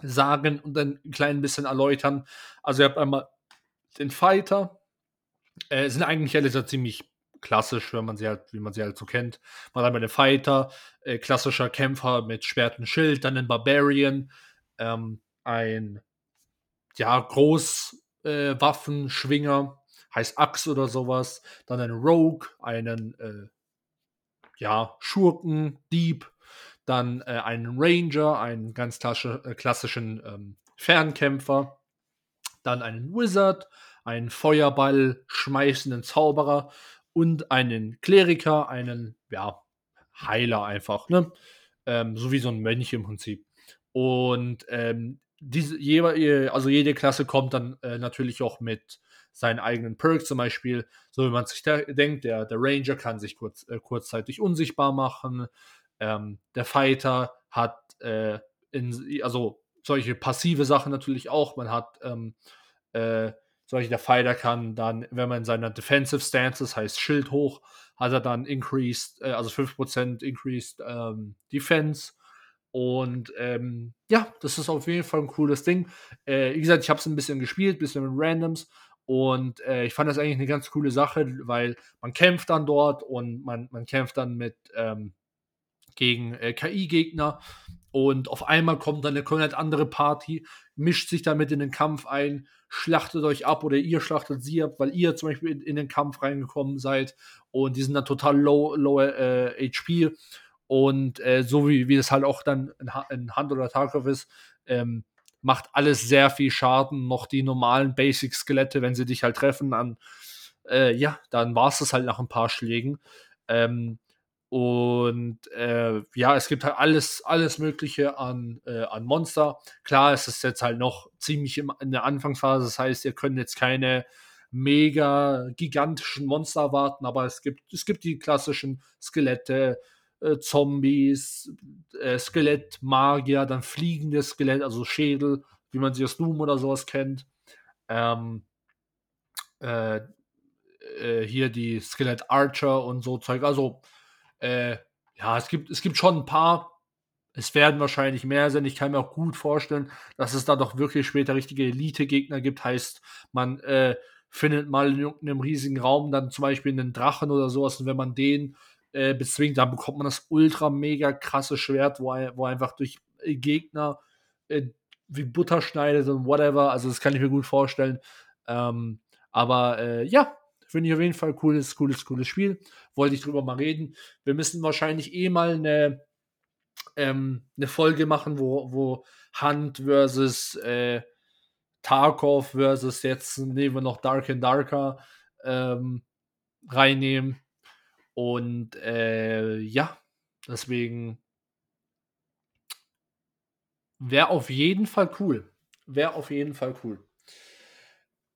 S1: sagen und dann ein klein bisschen erläutern. Also ihr habt einmal den Fighter. Äh, sind eigentlich alle so ziemlich klassisch, wenn man sie halt, wie man sie halt so kennt. Man hat einmal den Fighter, äh, klassischer Kämpfer mit Schwert und Schild, dann den Barbarian, ähm, ein ja, Großwaffenschwinger, äh, heißt Axe oder sowas, dann einen Rogue, einen äh, ja, Schurken, Dieb, dann äh, einen Ranger, einen ganz äh, klassischen ähm, Fernkämpfer, dann einen Wizard, einen Feuerball schmeißenden Zauberer und einen Kleriker, einen ja, Heiler einfach, ne? Ähm, so wie so ein Mönch im Prinzip. Und ähm, diese, also jede Klasse kommt dann äh, natürlich auch mit seinen eigenen Perks, zum Beispiel, so wie man sich denkt, der, der Ranger kann sich kurz, äh, kurzzeitig unsichtbar machen, ähm, der Fighter hat äh, in, also solche passive Sachen natürlich auch. Man hat ähm, äh, solche, der Fighter kann dann, wenn man in seiner Defensive Stance ist, heißt Schild hoch, hat er dann increased, äh, also 5% increased ähm, Defense. Und ähm, ja, das ist auf jeden Fall ein cooles Ding. Äh, wie gesagt, ich habe es ein bisschen gespielt, ein bisschen mit Randoms. Und äh, ich fand das eigentlich eine ganz coole Sache, weil man kämpft dann dort und man, man kämpft dann mit ähm, gegen äh, KI-Gegner und auf einmal kommt dann eine komplett andere Party, mischt sich damit in den Kampf ein, schlachtet euch ab oder ihr schlachtet sie ab, weil ihr zum Beispiel in, in den Kampf reingekommen seid. Und die sind dann total low, low äh, HP und äh, so wie, wie das halt auch dann in, in Hand oder Tarkov ist, ähm, macht alles sehr viel Schaden, noch die normalen Basic-Skelette, wenn sie dich halt treffen, dann, äh, ja, dann war es das halt nach ein paar Schlägen. Ähm, und äh, ja, es gibt halt alles, alles Mögliche an, äh, an Monster. Klar, es ist jetzt halt noch ziemlich im, in der Anfangsphase. Das heißt, ihr könnt jetzt keine mega gigantischen Monster erwarten, aber es gibt, es gibt die klassischen Skelette, äh, Zombies, äh, Skelettmagier, dann fliegende Skelett, also Schädel, wie man sie aus Doom oder sowas kennt. Ähm, äh, äh, hier die Skelett Archer und so Zeug. Also äh, ja, es gibt, es gibt schon ein paar. Es werden wahrscheinlich mehr sein. Ich kann mir auch gut vorstellen, dass es da doch wirklich später richtige Elite-Gegner gibt. Heißt, man äh, findet mal in irgendeinem riesigen Raum dann zum Beispiel einen Drachen oder sowas. Und wenn man den äh, bezwingt, dann bekommt man das ultra mega krasse Schwert, wo, wo einfach durch äh, Gegner äh, wie Butter schneidet und whatever. Also, das kann ich mir gut vorstellen. Ähm, aber äh, ja, Finde ich auf jeden Fall cooles, cooles, cooles Spiel. Wollte ich drüber mal reden. Wir müssen wahrscheinlich eh mal eine, ähm, eine Folge machen, wo, wo Hunt versus äh, Tarkov versus jetzt nehmen wir noch Dark and Darker ähm, reinnehmen. Und äh, ja, deswegen wäre auf jeden Fall cool. Wäre auf jeden Fall cool.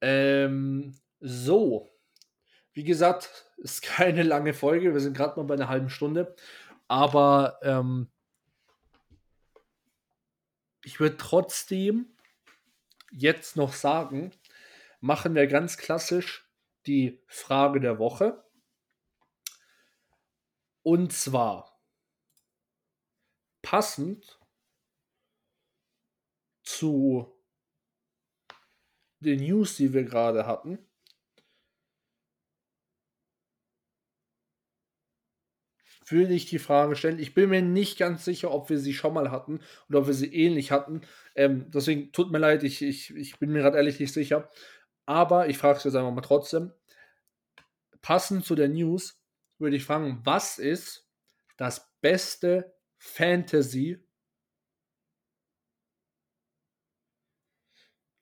S1: Ähm, so, wie gesagt, ist keine lange Folge. Wir sind gerade mal bei einer halben Stunde. Aber ähm, ich würde trotzdem jetzt noch sagen, machen wir ganz klassisch die Frage der Woche. Und zwar passend zu den News, die wir gerade hatten, würde ich die Frage stellen. Ich bin mir nicht ganz sicher, ob wir sie schon mal hatten oder ob wir sie ähnlich hatten. Ähm, deswegen tut mir leid, ich, ich, ich bin mir gerade ehrlich nicht sicher. Aber ich frage es jetzt einfach mal trotzdem. Passend zu der News würde ich fragen, was ist das beste Fantasy?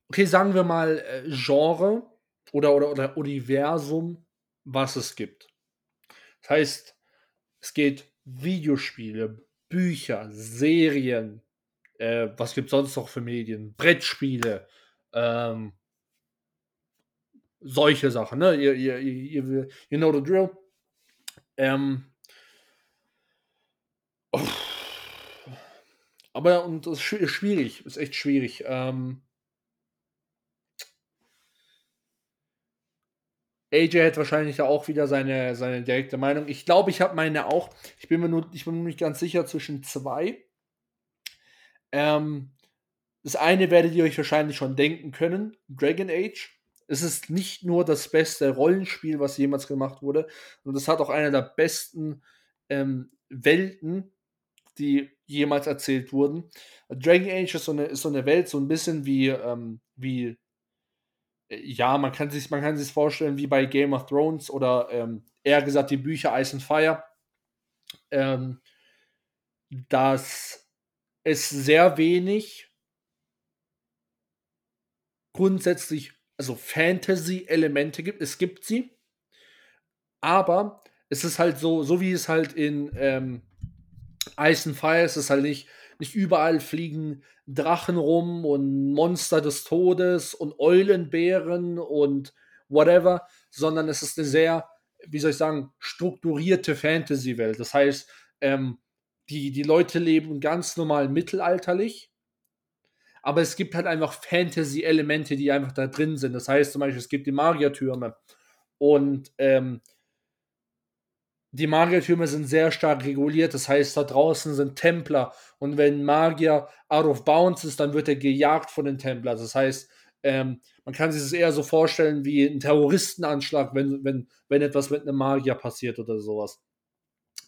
S1: Okay, sagen wir mal äh, Genre oder, oder, oder Universum, was es gibt. Das heißt, es geht Videospiele, Bücher, Serien, äh, was gibt es sonst noch für Medien? Brettspiele, ähm, solche Sachen, ne? Ihr, ihr, ihr, you know the drill. Ähm, oh. Aber und das ist schwierig, ist echt schwierig. Ähm, AJ hat wahrscheinlich auch wieder seine, seine direkte Meinung. Ich glaube, ich habe meine auch. Ich bin mir nur, ich bin mir nicht ganz sicher zwischen zwei. Ähm, das eine werdet ihr euch wahrscheinlich schon denken können: Dragon Age. Es ist nicht nur das beste Rollenspiel, was jemals gemacht wurde, und es hat auch eine der besten ähm, Welten, die jemals erzählt wurden. Dragon Age ist so eine, ist so eine Welt, so ein bisschen wie, ähm, wie äh, ja, man kann sich man kann sich vorstellen wie bei Game of Thrones oder ähm, eher gesagt die Bücher Ice and Fire, ähm, dass es sehr wenig grundsätzlich also Fantasy-Elemente gibt. Es gibt sie, aber es ist halt so, so wie es halt in ähm, Ice and Fire ist, es halt nicht, nicht überall fliegen Drachen rum und Monster des Todes und Eulenbären und whatever, sondern es ist eine sehr, wie soll ich sagen, strukturierte Fantasy-Welt. Das heißt, ähm, die, die Leute leben ganz normal mittelalterlich, aber es gibt halt einfach Fantasy-Elemente, die einfach da drin sind. Das heißt zum Beispiel, es gibt die Magiertürme und ähm, die Magiertürme sind sehr stark reguliert. Das heißt, da draußen sind Templer und wenn Magier out of bounds ist, dann wird er gejagt von den Templern. Das heißt, ähm, man kann sich das eher so vorstellen wie ein Terroristenanschlag, wenn, wenn, wenn etwas mit einem Magier passiert oder sowas.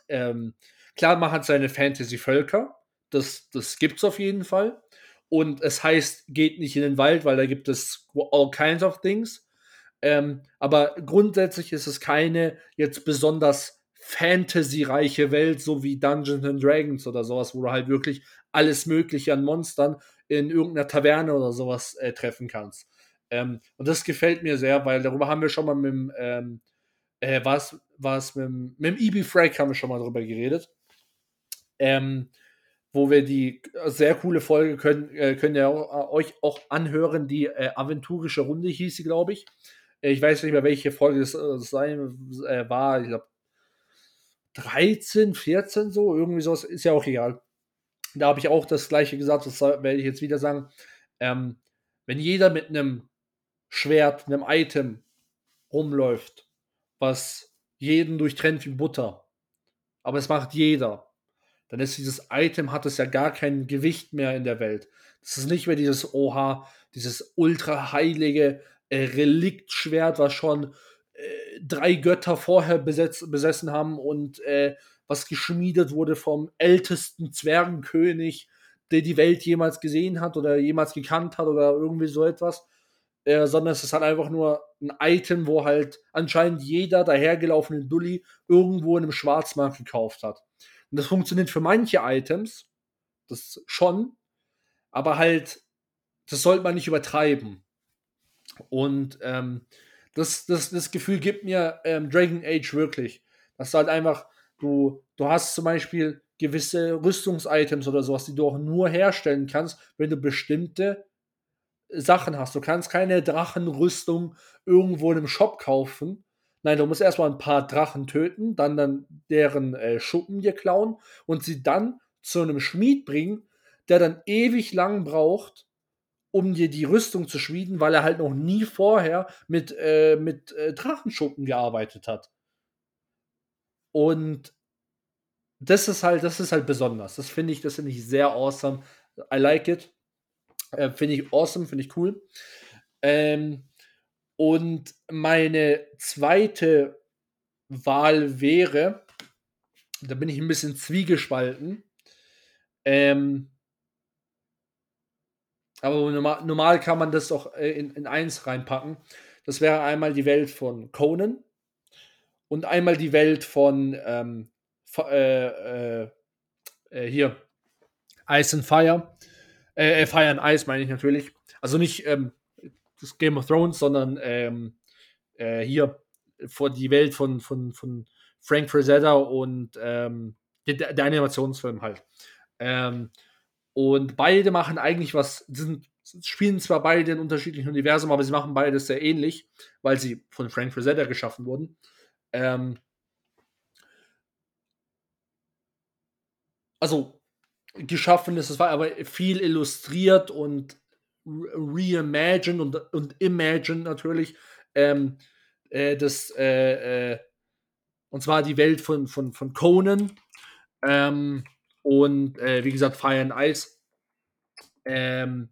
S1: Ähm, klar, man hat seine Fantasy-Völker. Das, das gibt es auf jeden Fall. Und es heißt, geht nicht in den Wald, weil da gibt es all kinds of things. Ähm, aber grundsätzlich ist es keine jetzt besonders fantasyreiche Welt, so wie Dungeons and Dragons oder sowas, wo du halt wirklich alles Mögliche an Monstern in irgendeiner Taverne oder sowas äh, treffen kannst. Ähm, und das gefällt mir sehr, weil darüber haben wir schon mal mit dem, ähm, äh, was, was mit, mit dem E.B. Frake haben wir schon mal drüber geredet. Ähm, wo wir die äh, sehr coole Folge können, äh, könnt ihr auch, äh, euch auch anhören. Die äh, aventurische Runde hieß sie, glaube ich. Äh, ich weiß nicht mehr, welche Folge es äh, sein war. Ich glaube, 13, 14 so, irgendwie sowas, ist ja auch egal. Da habe ich auch das gleiche gesagt, das werde ich jetzt wieder sagen. Ähm, wenn jeder mit einem Schwert, einem Item rumläuft, was jeden durchtrennt wie Butter, aber es macht jeder, dann ist dieses Item, hat es ja gar kein Gewicht mehr in der Welt. Das ist nicht mehr dieses Oha, dieses ultra heilige äh, Reliktschwert, was schon äh, drei Götter vorher besetzt, besessen haben und äh, was geschmiedet wurde vom ältesten Zwergenkönig, der die Welt jemals gesehen hat oder jemals gekannt hat oder irgendwie so etwas. Äh, sondern es ist halt einfach nur ein Item, wo halt anscheinend jeder dahergelaufene Dulli irgendwo in einem Schwarzmarkt gekauft hat. Und das funktioniert für manche Items, das schon, aber halt, das sollte man nicht übertreiben. Und ähm, das, das, das Gefühl gibt mir ähm, Dragon Age wirklich. Dass du halt einfach, du, du hast zum Beispiel gewisse Rüstungsitems oder sowas, die du auch nur herstellen kannst, wenn du bestimmte Sachen hast. Du kannst keine Drachenrüstung irgendwo in einem Shop kaufen. Nein, du musst erstmal ein paar Drachen töten, dann, dann deren äh, Schuppen dir klauen und sie dann zu einem Schmied bringen, der dann ewig lang braucht, um dir die Rüstung zu schmieden, weil er halt noch nie vorher mit, äh, mit äh, Drachenschuppen gearbeitet hat. Und das ist halt, das ist halt besonders. Das finde ich, das finde ich sehr awesome. I like it. Äh, finde ich awesome, finde ich cool. Ähm, und meine zweite Wahl wäre, da bin ich ein bisschen zwiegespalten. Ähm, aber normal, normal, kann man das doch äh, in, in eins reinpacken. Das wäre einmal die Welt von Conan und einmal die Welt von ähm, äh, äh, äh, hier Ice and Fire. Äh, äh, Fire and Ice meine ich natürlich. Also nicht ähm, das Game of Thrones, sondern ähm, hier vor die Welt von, von, von Frank Frazetta und ähm, der, der, Animationsfilm halt. Ähm, und beide machen eigentlich was, sind, spielen zwar beide in unterschiedlichen Universen, aber sie machen beides sehr ähnlich, weil sie von Frank Frazetta geschaffen wurden. Ähm, also geschaffen ist, es war aber viel illustriert und reimagined und, und imagined natürlich. Ähm, äh, das, äh, äh, und zwar die Welt von, von, von Conan. Ähm, und äh, wie gesagt, Fire and Ice. Ähm,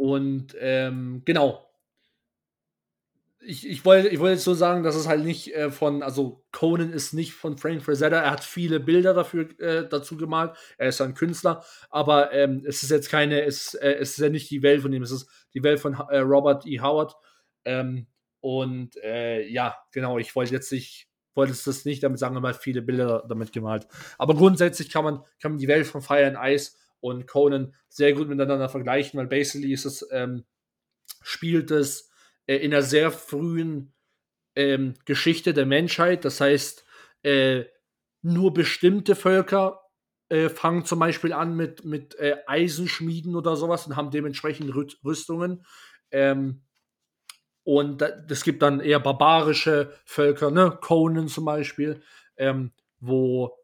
S1: Und ähm, genau. Ich, ich wollte ich wollt jetzt so sagen, dass es halt nicht äh, von, also Conan ist nicht von Frank Frazetta, er hat viele Bilder dafür äh, dazu gemalt, er ist ein Künstler, aber ähm, es ist jetzt keine, es, äh, es ist ja nicht die Welt von ihm, es ist die Welt von äh, Robert E. Howard. Ähm, und äh, ja, genau, ich wollte jetzt nicht, wollte es das nicht damit sagen, aber viele Bilder damit gemalt. Aber grundsätzlich kann man, kann man die Welt von Fire and Ice und Conan sehr gut miteinander vergleichen, weil basically ist es, ähm, spielt es äh, in einer sehr frühen ähm, Geschichte der Menschheit. Das heißt, äh, nur bestimmte Völker äh, fangen zum Beispiel an mit, mit äh, Eisenschmieden oder sowas und haben dementsprechend Rüstungen. Ähm, und es gibt dann eher barbarische Völker, ne? Conan zum Beispiel, ähm, wo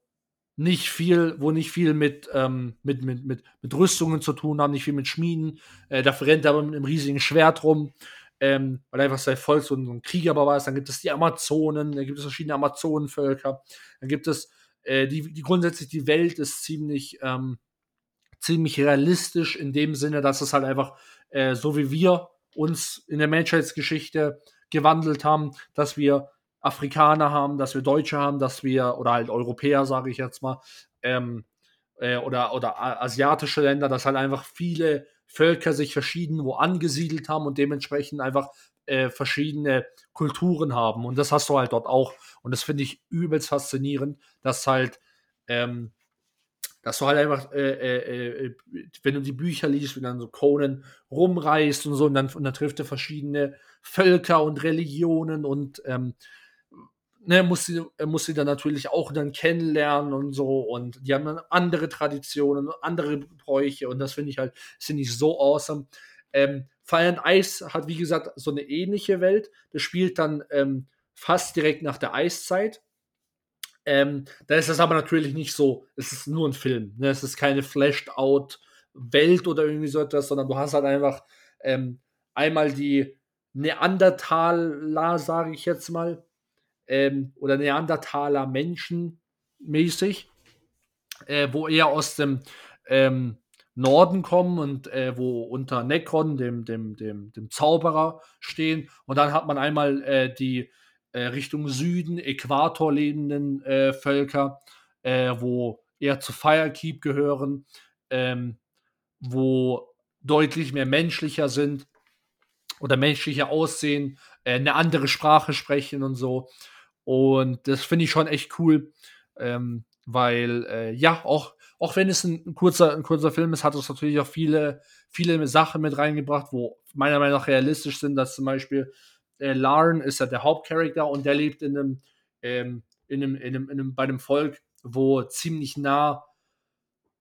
S1: nicht viel, wo nicht viel mit, ähm, mit, mit, mit, mit Rüstungen zu tun haben, nicht viel mit Schmieden. Äh, dafür rennt er aber mit einem riesigen Schwert rum, ähm, weil einfach sein Volk so ein, so ein Krieger ist. Dann gibt es die Amazonen, dann gibt es verschiedene Amazonenvölker. Dann gibt es äh, die, die grundsätzlich die Welt ist ziemlich, ähm, ziemlich realistisch in dem Sinne, dass es halt einfach äh, so wie wir uns in der Menschheitsgeschichte gewandelt haben, dass wir Afrikaner haben, dass wir Deutsche haben, dass wir, oder halt Europäer, sage ich jetzt mal, ähm, äh, oder, oder asiatische Länder, dass halt einfach viele Völker sich verschieden wo angesiedelt haben und dementsprechend einfach äh, verschiedene Kulturen haben. Und das hast du halt dort auch. Und das finde ich übelst faszinierend, dass halt ähm, dass du halt einfach, äh, äh, äh, wenn du die Bücher liest, wenn dann so Conan rumreist und so, und dann, und dann trifft er verschiedene Völker und Religionen und ähm, ne, muss sie, muss sie dann natürlich auch dann kennenlernen und so. Und die haben dann andere Traditionen, andere Bräuche und das finde ich halt, finde ich so awesome. Ähm, Fire and Ice hat, wie gesagt, so eine ähnliche Welt. Das spielt dann ähm, fast direkt nach der Eiszeit. Ähm, da ist es aber natürlich nicht so, es ist nur ein Film. Ne? Es ist keine Flashed-out-Welt oder irgendwie so etwas, sondern du hast halt einfach ähm, einmal die Neandertaler, sage ich jetzt mal, ähm, oder Neandertaler Menschen mäßig, äh, wo eher aus dem ähm, Norden kommen und äh, wo unter Necron, dem, dem, dem, dem Zauberer, stehen. Und dann hat man einmal äh, die äh, Richtung Süden, Äquator lebenden äh, Völker, äh, wo eher zu Firekeep gehören, ähm, wo deutlich mehr menschlicher sind oder menschlicher aussehen, eine andere Sprache sprechen und so. Und das finde ich schon echt cool, ähm, weil äh, ja, auch, auch wenn es ein, kurzer, ein kurzer Film ist, hat es natürlich auch viele, viele Sachen mit reingebracht, wo meiner Meinung nach realistisch sind, dass zum Beispiel äh, Larn ist ja der Hauptcharakter und der lebt in einem, ähm, in einem, in einem, in einem, bei einem Volk, wo ziemlich nah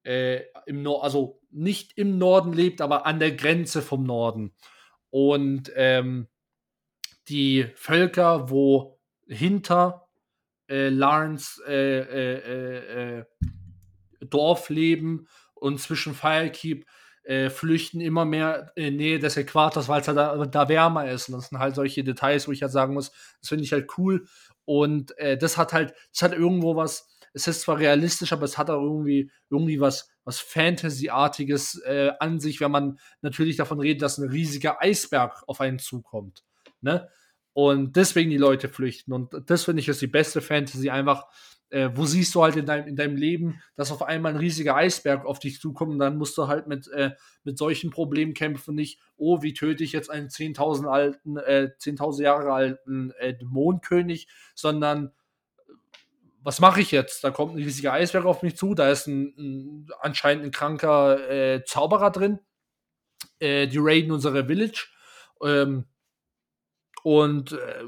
S1: äh, im Nord, also nicht im Norden lebt, aber an der Grenze vom Norden. Und ähm, die Völker, wo hinter äh, Larns äh, äh, äh, äh Dorf leben und zwischen Firekeep äh, flüchten immer mehr in Nähe des Äquators, weil es halt da, da, wärmer ist. Und das sind halt solche Details, wo ich halt sagen muss, das finde ich halt cool. Und das hat halt, das hat irgendwo was, es ist zwar realistisch, aber es hat auch irgendwie, irgendwie was, was Fantasy-artiges an sich, wenn man natürlich davon redet, dass ein riesiger Eisberg auf einen zukommt. Ne? Und deswegen die Leute flüchten. Und das finde ich ist die beste Fantasy, einfach äh, wo siehst du halt in deinem, in deinem Leben, dass auf einmal ein riesiger Eisberg auf dich zukommt und dann musst du halt mit, äh, mit solchen Problemen kämpfen, nicht, oh, wie töte ich jetzt einen 10.000 alten, äh, 10.000 Jahre alten äh, Dämonenkönig, sondern was mache ich jetzt? Da kommt ein riesiger Eisberg auf mich zu, da ist ein, ein anscheinend ein kranker äh, Zauberer drin, äh, die raiden unsere Village, ähm, und äh,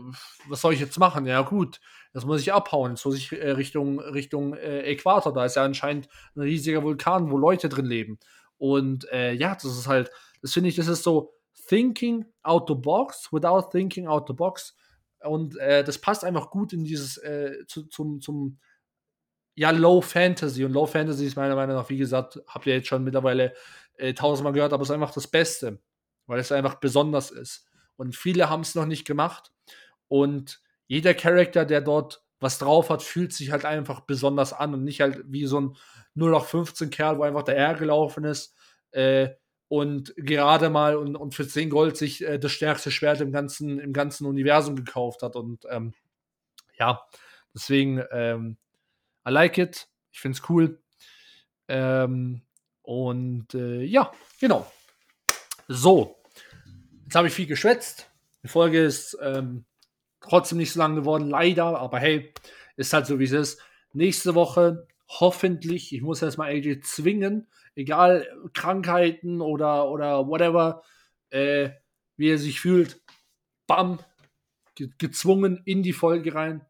S1: was soll ich jetzt machen? Ja, gut, das muss ich abhauen. Jetzt muss ich äh, Richtung, Richtung äh, Äquator. Da ist ja anscheinend ein riesiger Vulkan, wo Leute drin leben. Und äh, ja, das ist halt, das finde ich, das ist so thinking out the box without thinking out the box. Und äh, das passt einfach gut in dieses, äh, zu, zum, zum, ja, Low Fantasy. Und Low Fantasy ist meiner Meinung nach, wie gesagt, habt ihr jetzt schon mittlerweile tausendmal gehört, aber es ist einfach das Beste, weil es einfach besonders ist. Und viele haben es noch nicht gemacht. Und jeder Charakter, der dort was drauf hat, fühlt sich halt einfach besonders an und nicht halt wie so ein 0 15 Kerl, wo einfach der R gelaufen ist. Äh, und gerade mal und, und für 10 Gold sich äh, das stärkste Schwert im ganzen, im ganzen Universum gekauft hat. Und ähm, ja, deswegen, ähm, I like it. Ich finde es cool. Ähm, und äh, ja, genau. So, jetzt habe ich viel geschwätzt. Die Folge ist ähm, trotzdem nicht so lang geworden, leider, aber hey, ist halt so, wie es ist. Nächste Woche hoffentlich, ich muss erstmal AJ zwingen, egal Krankheiten oder, oder whatever, äh, wie er sich fühlt, bam, ge gezwungen in die Folge rein.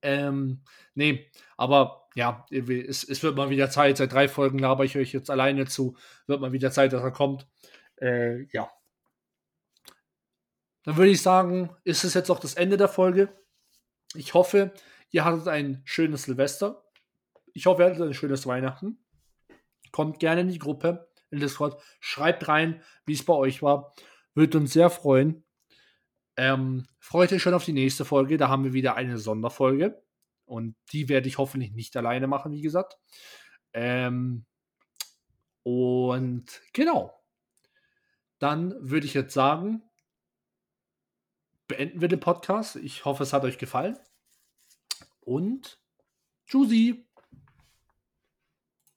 S1: Ähm, nee, aber ja, es, es, wird mal wieder Zeit. Seit drei Folgen laber ich euch jetzt alleine zu. Wird mal wieder Zeit, dass er kommt. Äh, ja. Dann würde ich sagen, ist es jetzt auch das Ende der Folge. Ich hoffe, ihr hattet ein schönes Silvester. Ich hoffe, ihr hattet ein schönes Weihnachten. Kommt gerne in die Gruppe, in Discord. Schreibt rein, wie es bei euch war. Würde uns sehr freuen. Ähm, freut euch schon auf die nächste Folge. Da haben wir wieder eine Sonderfolge. Und die werde ich hoffentlich nicht alleine machen, wie gesagt. Ähm, und genau. Dann würde ich jetzt sagen, beenden wir den Podcast. Ich hoffe, es hat euch gefallen. Und tschüssi.